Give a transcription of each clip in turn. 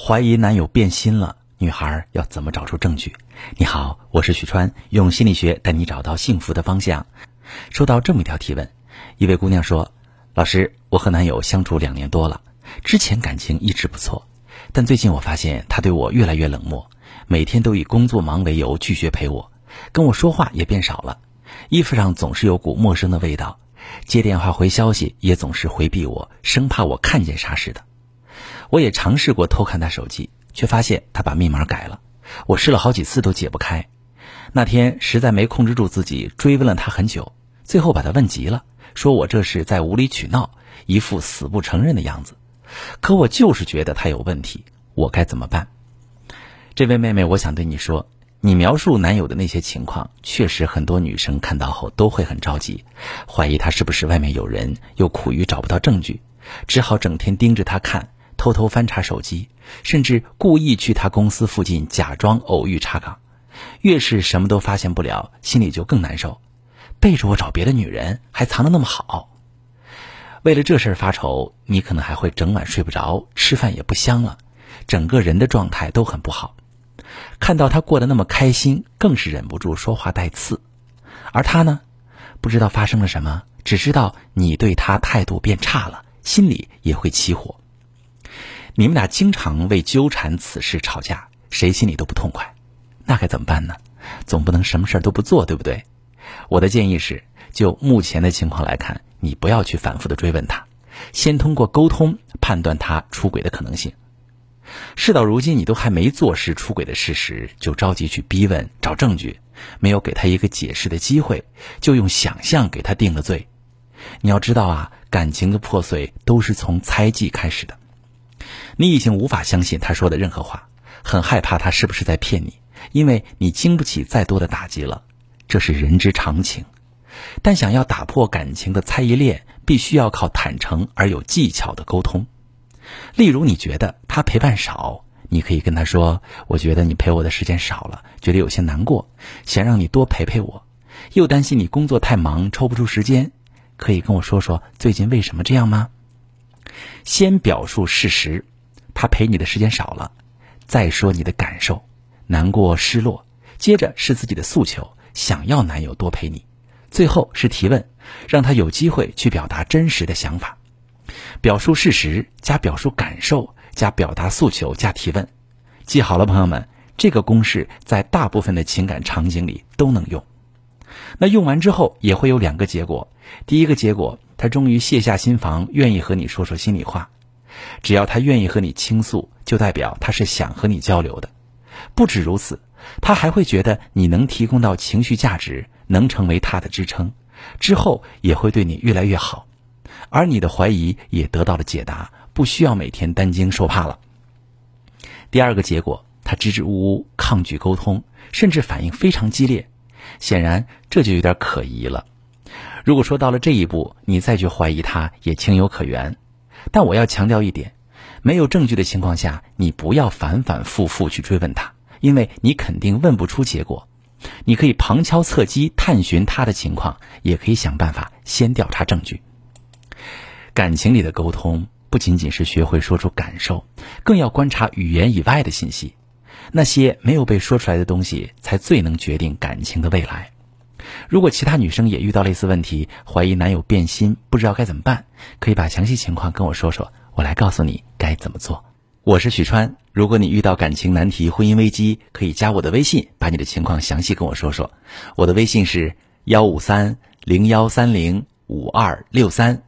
怀疑男友变心了，女孩要怎么找出证据？你好，我是许川，用心理学带你找到幸福的方向。收到这么一条提问，一位姑娘说：“老师，我和男友相处两年多了，之前感情一直不错，但最近我发现他对我越来越冷漠，每天都以工作忙为由拒绝陪我，跟我说话也变少了，衣服上总是有股陌生的味道，接电话回消息也总是回避我，生怕我看见啥似的。”我也尝试过偷看他手机，却发现他把密码改了。我试了好几次都解不开。那天实在没控制住自己，追问了他很久，最后把他问急了，说我这是在无理取闹，一副死不承认的样子。可我就是觉得他有问题，我该怎么办？这位妹妹，我想对你说，你描述男友的那些情况，确实很多女生看到后都会很着急，怀疑他是不是外面有人，又苦于找不到证据，只好整天盯着他看。偷偷翻查手机，甚至故意去他公司附近假装偶遇查岗，越是什么都发现不了，心里就更难受。背着我找别的女人，还藏得那么好。为了这事儿发愁，你可能还会整晚睡不着，吃饭也不香了，整个人的状态都很不好。看到他过得那么开心，更是忍不住说话带刺。而他呢，不知道发生了什么，只知道你对他态度变差了，心里也会起火。你们俩经常为纠缠此事吵架，谁心里都不痛快，那该怎么办呢？总不能什么事儿都不做，对不对？我的建议是，就目前的情况来看，你不要去反复的追问他，先通过沟通判断他出轨的可能性。事到如今，你都还没坐实出轨的事实，就着急去逼问找证据，没有给他一个解释的机会，就用想象给他定了罪。你要知道啊，感情的破碎都是从猜忌开始的。你已经无法相信他说的任何话，很害怕他是不是在骗你，因为你经不起再多的打击了，这是人之常情。但想要打破感情的猜疑链，必须要靠坦诚而有技巧的沟通。例如，你觉得他陪伴少，你可以跟他说：“我觉得你陪我的时间少了，觉得有些难过，想让你多陪陪我，又担心你工作太忙抽不出时间，可以跟我说说最近为什么这样吗？”先表述事实，他陪你的时间少了，再说你的感受，难过、失落，接着是自己的诉求，想要男友多陪你，最后是提问，让他有机会去表达真实的想法。表述事实加表述感受加表达诉求加提问，记好了，朋友们，这个公式在大部分的情感场景里都能用。那用完之后也会有两个结果，第一个结果。他终于卸下心防，愿意和你说说心里话。只要他愿意和你倾诉，就代表他是想和你交流的。不止如此，他还会觉得你能提供到情绪价值，能成为他的支撑，之后也会对你越来越好。而你的怀疑也得到了解答，不需要每天担惊受怕了。第二个结果，他支支吾吾，抗拒沟通，甚至反应非常激烈。显然，这就有点可疑了。如果说到了这一步，你再去怀疑他也情有可原，但我要强调一点，没有证据的情况下，你不要反反复复去追问他，因为你肯定问不出结果。你可以旁敲侧击探寻他的情况，也可以想办法先调查证据。感情里的沟通不仅仅是学会说出感受，更要观察语言以外的信息，那些没有被说出来的东西，才最能决定感情的未来。如果其他女生也遇到类似问题，怀疑男友变心，不知道该怎么办，可以把详细情况跟我说说，我来告诉你该怎么做。我是许川，如果你遇到感情难题、婚姻危机，可以加我的微信，把你的情况详细跟我说说。我的微信是幺五三零幺三零五二六三，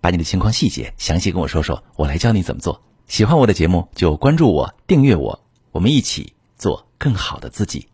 把你的情况细节详细跟我说说，我来教你怎么做。喜欢我的节目就关注我、订阅我，我们一起做更好的自己。